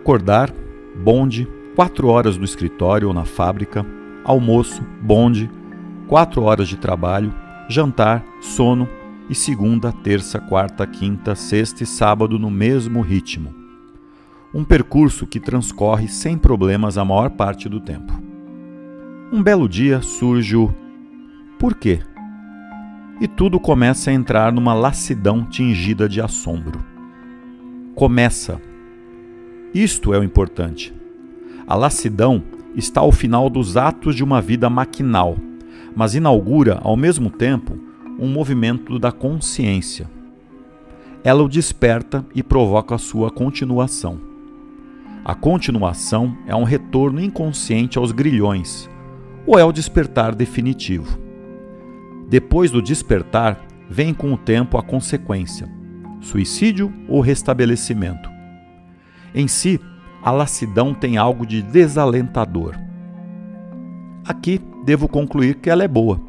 Acordar, bonde, quatro horas no escritório ou na fábrica, almoço, bonde, quatro horas de trabalho, jantar, sono e segunda, terça, quarta, quinta, sexta e sábado no mesmo ritmo. Um percurso que transcorre sem problemas a maior parte do tempo. Um belo dia surge o por quê? E tudo começa a entrar numa lassidão tingida de assombro. Começa isto é o importante. A lassidão está ao final dos atos de uma vida maquinal, mas inaugura, ao mesmo tempo, um movimento da consciência. Ela o desperta e provoca a sua continuação. A continuação é um retorno inconsciente aos grilhões, ou é o despertar definitivo. Depois do despertar, vem com o tempo a consequência: suicídio ou restabelecimento. Em si, a lassidão tem algo de desalentador. Aqui devo concluir que ela é boa,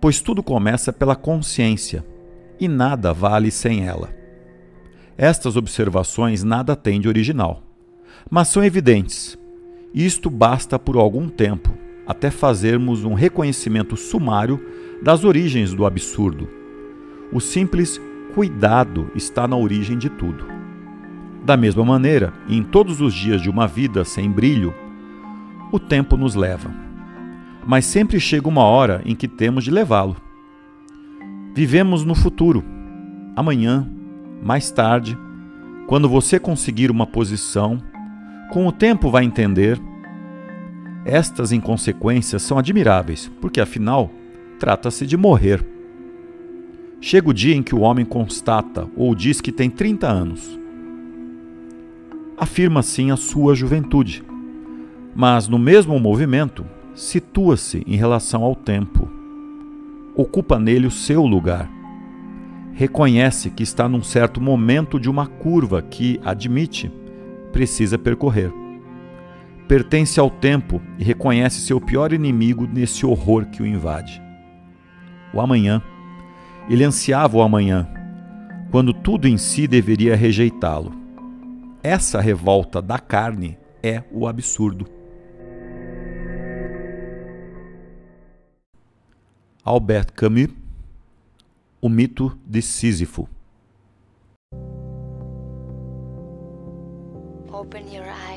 pois tudo começa pela consciência e nada vale sem ela. Estas observações nada têm de original, mas são evidentes. Isto basta por algum tempo, até fazermos um reconhecimento sumário das origens do absurdo. O simples cuidado está na origem de tudo. Da mesma maneira, em todos os dias de uma vida sem brilho, o tempo nos leva. Mas sempre chega uma hora em que temos de levá-lo. Vivemos no futuro, amanhã, mais tarde, quando você conseguir uma posição, com o tempo vai entender. Estas inconsequências são admiráveis, porque afinal trata-se de morrer. Chega o dia em que o homem constata ou diz que tem 30 anos afirma assim a sua juventude, mas no mesmo movimento situa-se em relação ao tempo, ocupa nele o seu lugar. Reconhece que está num certo momento de uma curva que, admite, precisa percorrer. Pertence ao tempo e reconhece seu pior inimigo nesse horror que o invade. O amanhã. Ele ansiava o amanhã, quando tudo em si deveria rejeitá-lo essa revolta da carne é o absurdo. Albert Camus, O mito de Sísifo. Open your eyes.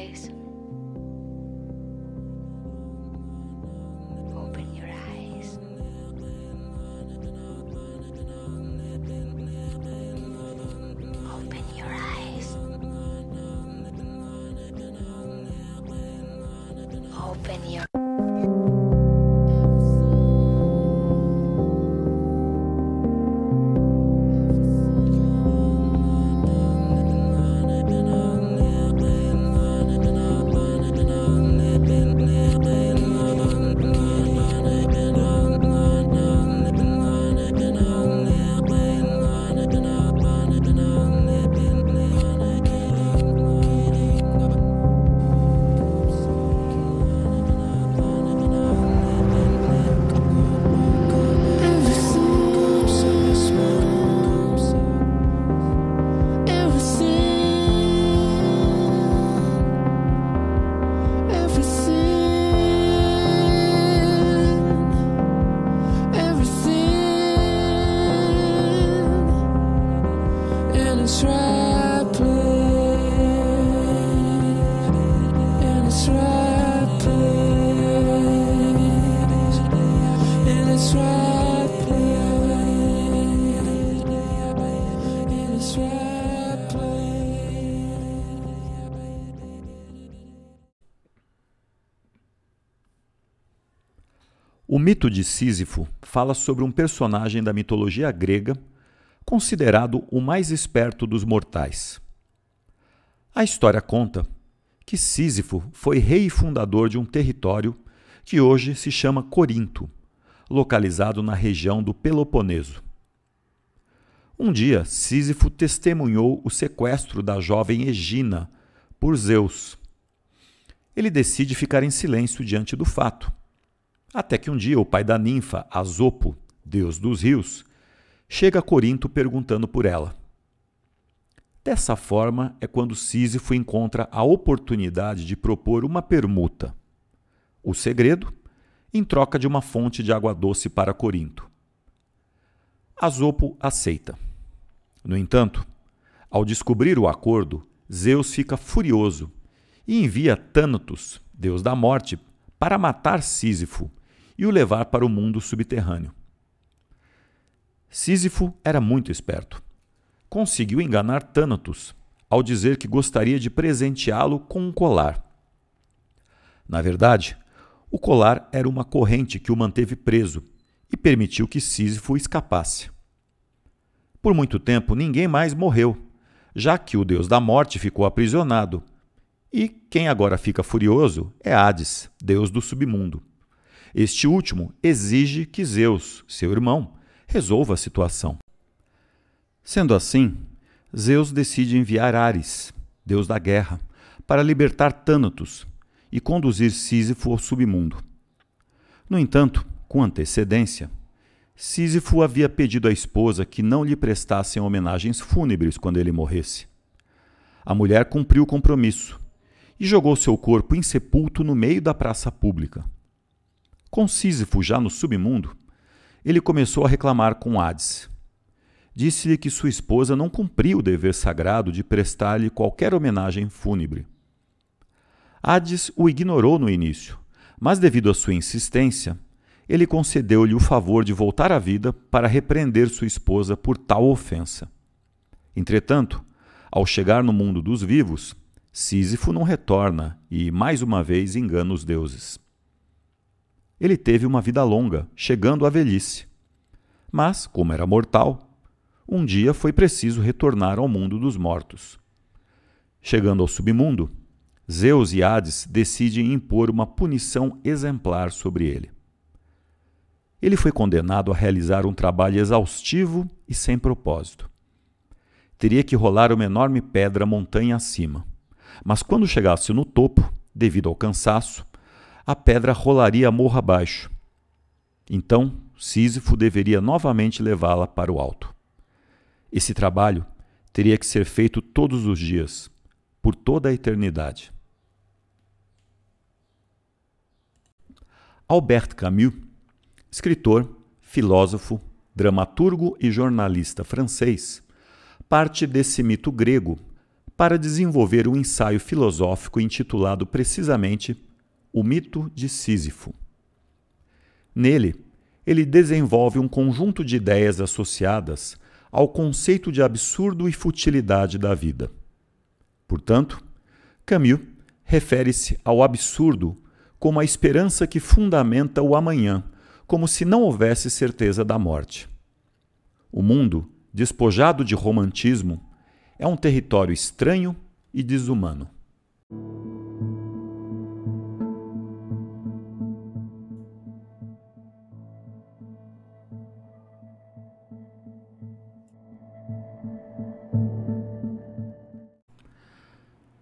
Mito de Sísifo fala sobre um personagem da mitologia grega considerado o mais esperto dos mortais. A história conta que Sísifo foi rei e fundador de um território que hoje se chama Corinto, localizado na região do Peloponeso. Um dia, Sísifo testemunhou o sequestro da jovem Egina por Zeus. Ele decide ficar em silêncio diante do fato até que um dia o pai da ninfa, Azopo, deus dos rios, chega a Corinto perguntando por ela. Dessa forma é quando Sísifo encontra a oportunidade de propor uma permuta. O segredo, em troca de uma fonte de água doce para Corinto. Azopo aceita. No entanto, ao descobrir o acordo, Zeus fica furioso e envia Thanatos, deus da morte, para matar Sísifo e o levar para o mundo subterrâneo. Sísifo era muito esperto. Conseguiu enganar Thanatos ao dizer que gostaria de presenteá-lo com um colar. Na verdade, o colar era uma corrente que o manteve preso e permitiu que Sísifo escapasse. Por muito tempo, ninguém mais morreu, já que o deus da morte ficou aprisionado. E quem agora fica furioso é Hades, deus do submundo. Este último exige que Zeus, seu irmão, resolva a situação. Sendo assim, Zeus decide enviar Ares, deus da guerra, para libertar Thanatos e conduzir Sísifo ao submundo. No entanto, com antecedência, Sísifo havia pedido à esposa que não lhe prestassem homenagens fúnebres quando ele morresse. A mulher cumpriu o compromisso e jogou seu corpo insepulto no meio da praça pública. Com Sísifo já no submundo, ele começou a reclamar com Hades. Disse-lhe que sua esposa não cumpria o dever sagrado de prestar-lhe qualquer homenagem fúnebre. Hades o ignorou no início, mas devido à sua insistência, ele concedeu-lhe o favor de voltar à vida para repreender sua esposa por tal ofensa. Entretanto, ao chegar no mundo dos vivos, Sísifo não retorna e, mais uma vez, engana os deuses. Ele teve uma vida longa, chegando à velhice. Mas, como era mortal, um dia foi preciso retornar ao mundo dos mortos. Chegando ao submundo, Zeus e Hades decidem impor uma punição exemplar sobre ele. Ele foi condenado a realizar um trabalho exaustivo e sem propósito. Teria que rolar uma enorme pedra montanha acima, mas quando chegasse no topo, devido ao cansaço, a pedra rolaria morro abaixo. Então, Sísifo deveria novamente levá-la para o alto. Esse trabalho teria que ser feito todos os dias, por toda a eternidade. Albert Camus, escritor, filósofo, dramaturgo e jornalista francês, parte desse mito grego para desenvolver um ensaio filosófico intitulado precisamente o mito de Sísifo. Nele, ele desenvolve um conjunto de ideias associadas ao conceito de absurdo e futilidade da vida. Portanto, Camus refere-se ao absurdo como a esperança que fundamenta o amanhã, como se não houvesse certeza da morte. O mundo, despojado de romantismo, é um território estranho e desumano.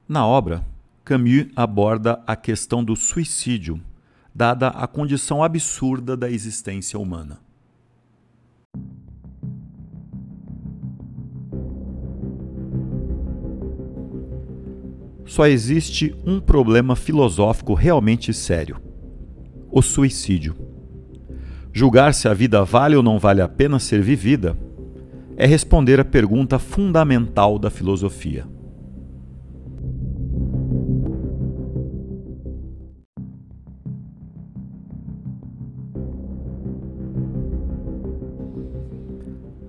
Na obra, Camus aborda a questão do suicídio, dada a condição absurda da existência humana. Só existe um problema filosófico realmente sério: o suicídio. Julgar se a vida vale ou não vale a pena ser vivida é responder a pergunta fundamental da filosofia.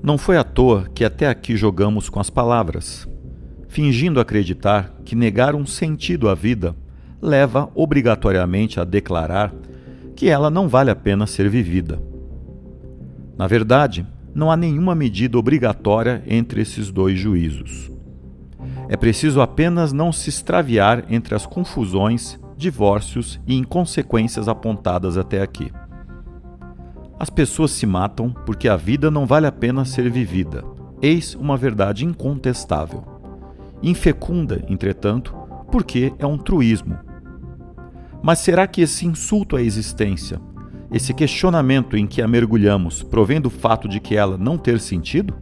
Não foi à toa que até aqui jogamos com as palavras, fingindo acreditar que negar um sentido à vida leva obrigatoriamente a declarar que ela não vale a pena ser vivida. Na verdade, não há nenhuma medida obrigatória entre esses dois juízos. É preciso apenas não se extraviar entre as confusões, divórcios e inconsequências apontadas até aqui. As pessoas se matam porque a vida não vale a pena ser vivida. Eis uma verdade incontestável. Infecunda, entretanto, porque é um truísmo. Mas será que esse insulto à existência, esse questionamento em que a mergulhamos, provém do fato de que ela não ter sentido?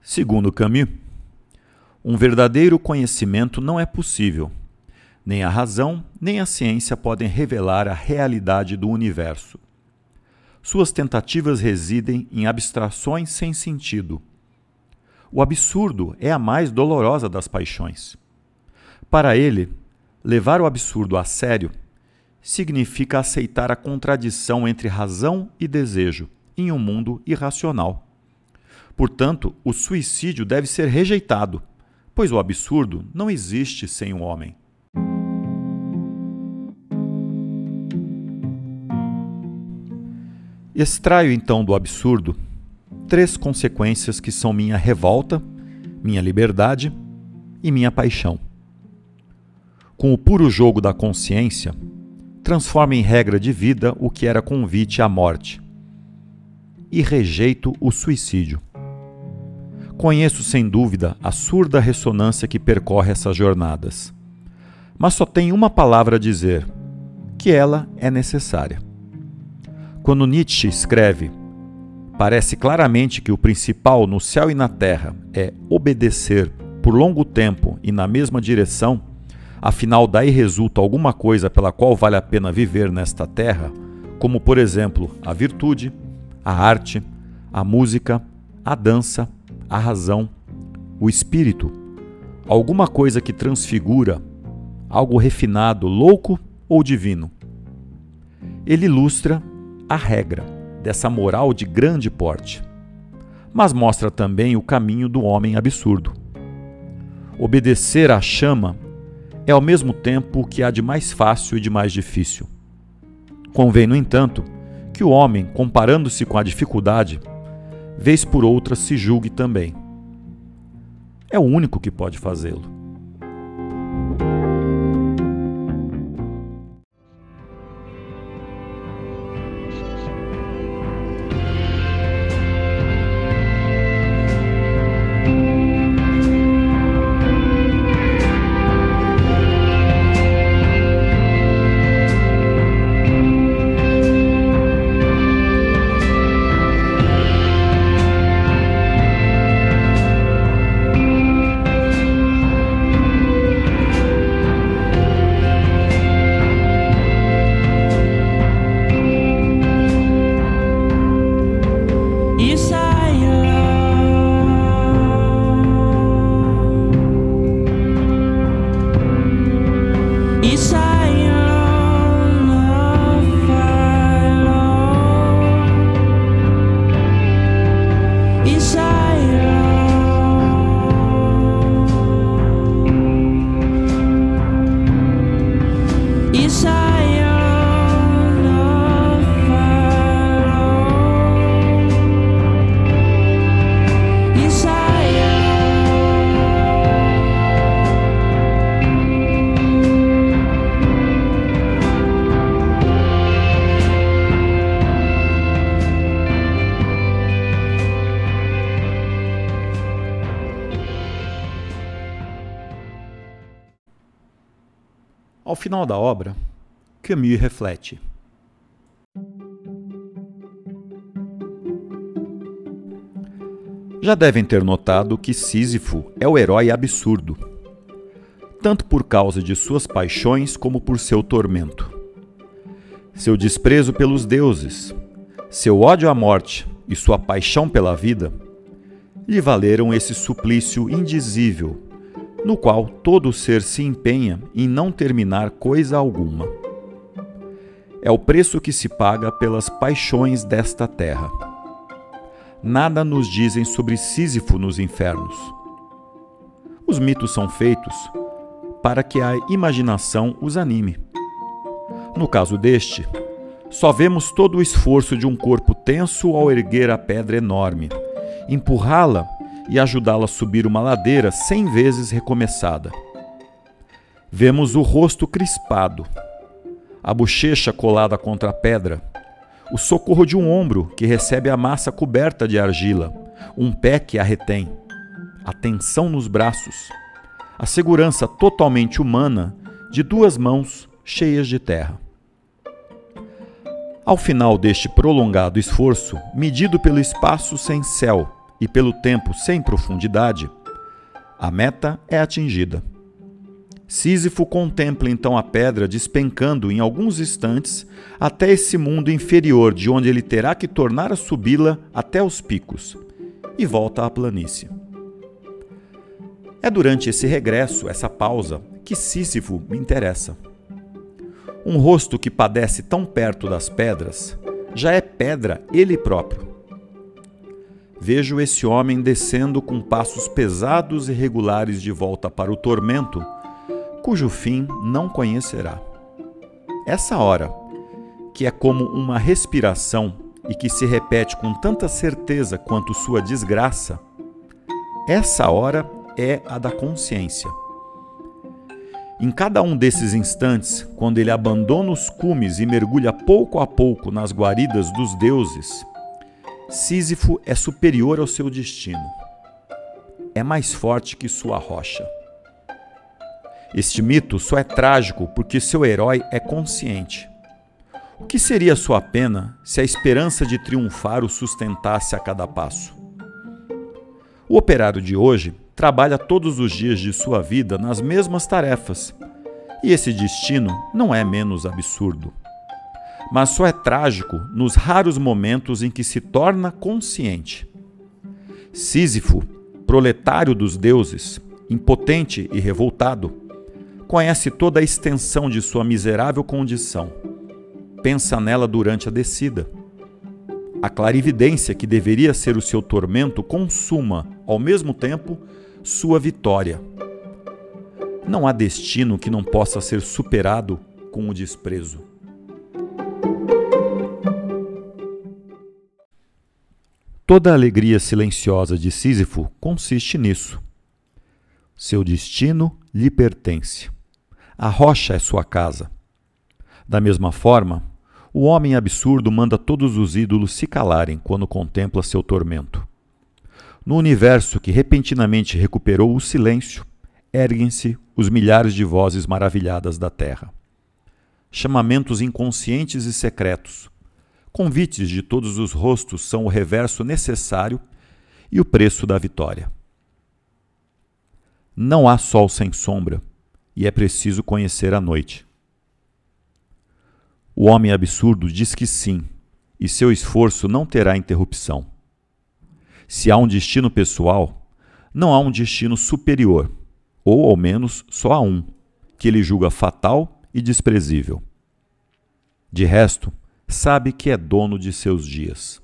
Segundo Camus, um verdadeiro conhecimento não é possível. Nem a razão, nem a ciência podem revelar a realidade do universo. Suas tentativas residem em abstrações sem sentido. O absurdo é a mais dolorosa das paixões. Para ele, levar o absurdo a sério significa aceitar a contradição entre razão e desejo em um mundo irracional. Portanto, o suicídio deve ser rejeitado, pois o absurdo não existe sem o homem. Extraio então do absurdo três consequências que são minha revolta, minha liberdade e minha paixão. Com o puro jogo da consciência, transformo em regra de vida o que era convite à morte e rejeito o suicídio. Conheço sem dúvida a surda ressonância que percorre essas jornadas. Mas só tenho uma palavra a dizer: que ela é necessária. Quando Nietzsche escreve, parece claramente que o principal no céu e na terra é obedecer por longo tempo e na mesma direção, afinal daí resulta alguma coisa pela qual vale a pena viver nesta terra, como por exemplo a virtude, a arte, a música, a dança, a razão, o espírito, alguma coisa que transfigura, algo refinado, louco ou divino. Ele ilustra a regra dessa moral de grande porte, mas mostra também o caminho do homem absurdo. Obedecer à chama é ao mesmo tempo o que há de mais fácil e de mais difícil. Convém, no entanto, que o homem, comparando-se com a dificuldade, vez por outra se julgue também. É o único que pode fazê-lo. Final da obra, Camus reflete. Já devem ter notado que Sísifo é o herói absurdo, tanto por causa de suas paixões como por seu tormento. Seu desprezo pelos deuses, seu ódio à morte e sua paixão pela vida lhe valeram esse suplício indizível no qual todo ser se empenha em não terminar coisa alguma. É o preço que se paga pelas paixões desta terra. Nada nos dizem sobre Sísifo nos infernos. Os mitos são feitos, para que a imaginação os anime. No caso deste, só vemos todo o esforço de um corpo tenso ao erguer a pedra enorme, empurrá-la e ajudá-la a subir uma ladeira cem vezes recomeçada. Vemos o rosto crispado, a bochecha colada contra a pedra, o socorro de um ombro que recebe a massa coberta de argila, um pé que a retém, a tensão nos braços, a segurança totalmente humana de duas mãos cheias de terra. Ao final deste prolongado esforço, medido pelo espaço sem céu e pelo tempo sem profundidade, a meta é atingida. Sísifo contempla então a pedra despencando em alguns instantes até esse mundo inferior, de onde ele terá que tornar a subi-la até os picos, e volta à planície. É durante esse regresso, essa pausa, que Sísifo me interessa. Um rosto que padece tão perto das pedras já é pedra ele próprio. Vejo esse homem descendo com passos pesados e regulares de volta para o tormento cujo fim não conhecerá. Essa hora, que é como uma respiração e que se repete com tanta certeza quanto sua desgraça, essa hora é a da consciência. Em cada um desses instantes, quando ele abandona os cumes e mergulha pouco a pouco nas guaridas dos deuses, Sísifo é superior ao seu destino. É mais forte que sua rocha. Este mito só é trágico porque seu herói é consciente. O que seria sua pena se a esperança de triunfar o sustentasse a cada passo? O operário de hoje trabalha todos os dias de sua vida nas mesmas tarefas, e esse destino não é menos absurdo. Mas só é trágico nos raros momentos em que se torna consciente. Sísifo, proletário dos deuses, impotente e revoltado, conhece toda a extensão de sua miserável condição. Pensa nela durante a descida. A clarividência que deveria ser o seu tormento consuma, ao mesmo tempo, sua vitória. Não há destino que não possa ser superado com o desprezo. Toda a alegria silenciosa de Sísifo consiste nisso. Seu destino lhe pertence. A rocha é sua casa. Da mesma forma, o homem absurdo manda todos os ídolos se calarem quando contempla seu tormento. No universo que repentinamente recuperou o silêncio, erguem-se os milhares de vozes maravilhadas da terra. Chamamentos inconscientes e secretos, convites de todos os rostos são o reverso necessário e o preço da vitória. Não há sol sem sombra, e é preciso conhecer a noite. O homem absurdo diz que sim, e seu esforço não terá interrupção. Se há um destino pessoal, não há um destino superior, ou ao menos só há um, que ele julga fatal e desprezível. De resto, sabe que é dono de seus dias.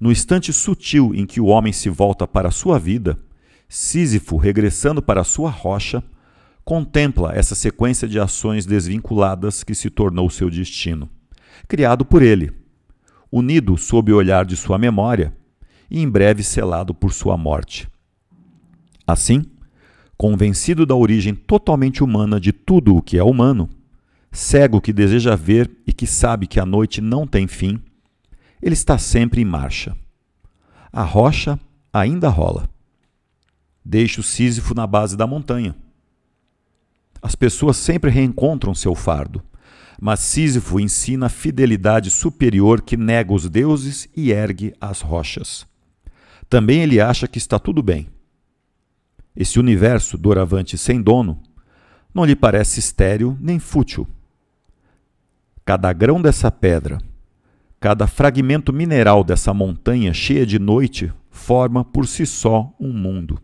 No instante sutil em que o homem se volta para a sua vida, Sísifo, regressando para a sua rocha, contempla essa sequência de ações desvinculadas que se tornou seu destino, criado por ele, unido sob o olhar de sua memória e em breve selado por sua morte. Assim, convencido da origem totalmente humana de tudo o que é humano, cego que deseja ver e que sabe que a noite não tem fim, ele está sempre em marcha. A rocha ainda rola. Deixa o Sísifo na base da montanha as pessoas sempre reencontram seu fardo, mas Sísifo ensina a fidelidade superior que nega os deuses e ergue as rochas. Também ele acha que está tudo bem. Esse universo, doravante sem dono, não lhe parece estéril nem fútil. Cada grão dessa pedra, cada fragmento mineral dessa montanha cheia de noite forma por si só um mundo.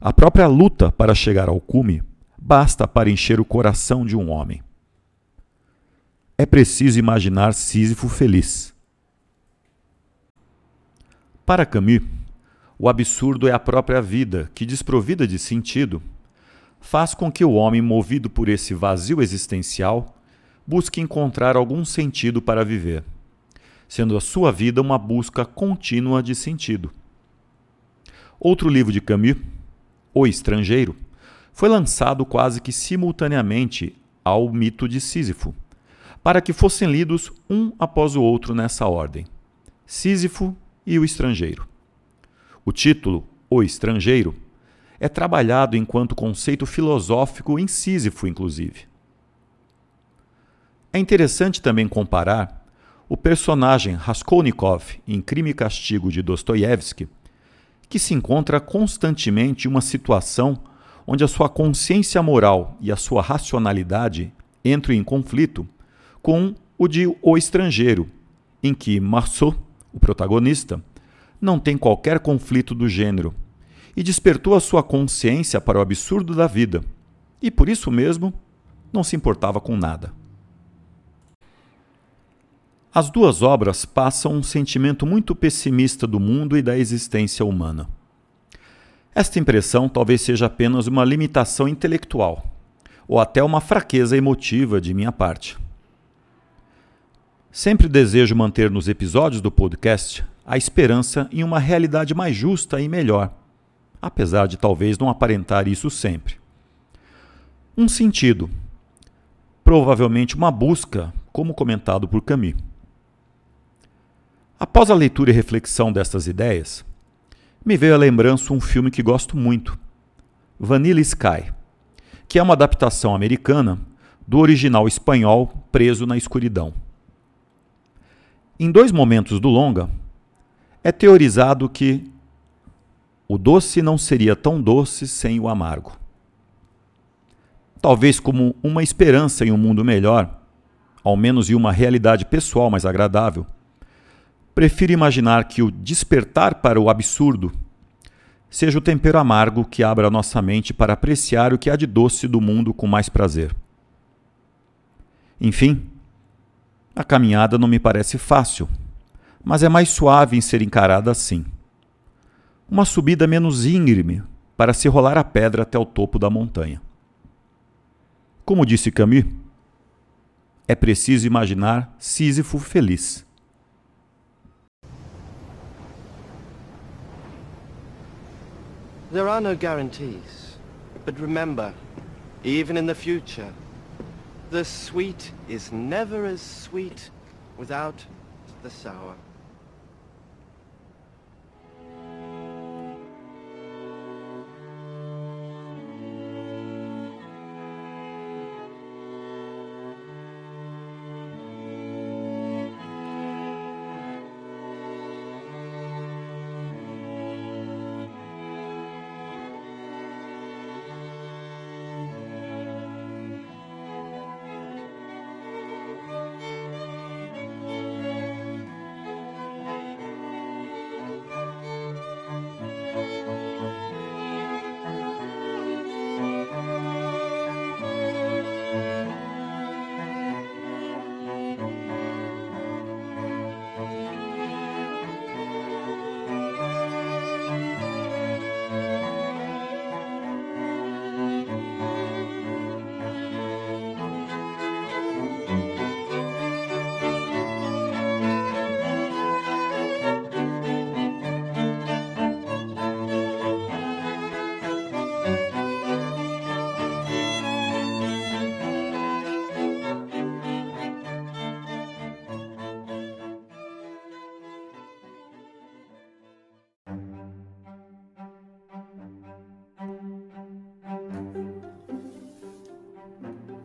A própria luta para chegar ao cume basta para encher o coração de um homem. É preciso imaginar Sísifo feliz. Para Camus, o absurdo é a própria vida, que, desprovida de sentido, faz com que o homem, movido por esse vazio existencial, busque encontrar algum sentido para viver, sendo a sua vida uma busca contínua de sentido. Outro livro de Camus, O Estrangeiro, foi lançado quase que simultaneamente ao mito de Sísifo, para que fossem lidos um após o outro nessa ordem: Sísifo e o Estrangeiro. O título, O Estrangeiro, é trabalhado enquanto conceito filosófico em Sísifo, inclusive. É interessante também comparar o personagem Raskolnikov em Crime e Castigo de Dostoiévski, que se encontra constantemente em uma situação onde a sua consciência moral e a sua racionalidade entram em conflito com o de O Estrangeiro, em que Marceau, o protagonista, não tem qualquer conflito do gênero e despertou a sua consciência para o absurdo da vida, e por isso mesmo não se importava com nada. As duas obras passam um sentimento muito pessimista do mundo e da existência humana. Esta impressão talvez seja apenas uma limitação intelectual, ou até uma fraqueza emotiva de minha parte. Sempre desejo manter nos episódios do podcast a esperança em uma realidade mais justa e melhor apesar de talvez não aparentar isso sempre. Um sentido, provavelmente uma busca, como comentado por Camus. Após a leitura e reflexão destas ideias, me veio à lembrança um filme que gosto muito, Vanilla Sky, que é uma adaptação americana do original espanhol Preso na Escuridão. Em dois momentos do longa, é teorizado que o doce não seria tão doce sem o amargo. Talvez como uma esperança em um mundo melhor, ao menos em uma realidade pessoal mais agradável, prefiro imaginar que o despertar para o absurdo seja o tempero amargo que abra nossa mente para apreciar o que há de doce do mundo com mais prazer. Enfim, a caminhada não me parece fácil, mas é mais suave em ser encarada assim uma subida menos íngreme para se rolar a pedra até o topo da montanha. Como disse Camus, é preciso imaginar Sísifo feliz. There are no guarantees. But remember, even in the future, the sweet is never as sweet without the sour.